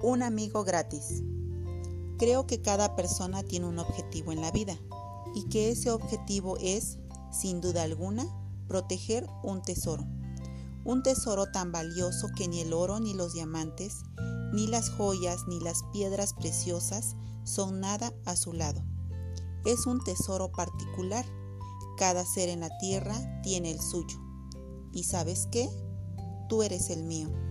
Un amigo gratis. Creo que cada persona tiene un objetivo en la vida y que ese objetivo es, sin duda alguna, proteger un tesoro. Un tesoro tan valioso que ni el oro ni los diamantes, ni las joyas ni las piedras preciosas son nada a su lado. Es un tesoro particular. Cada ser en la tierra tiene el suyo. ¿Y sabes qué? Tú eres el mío.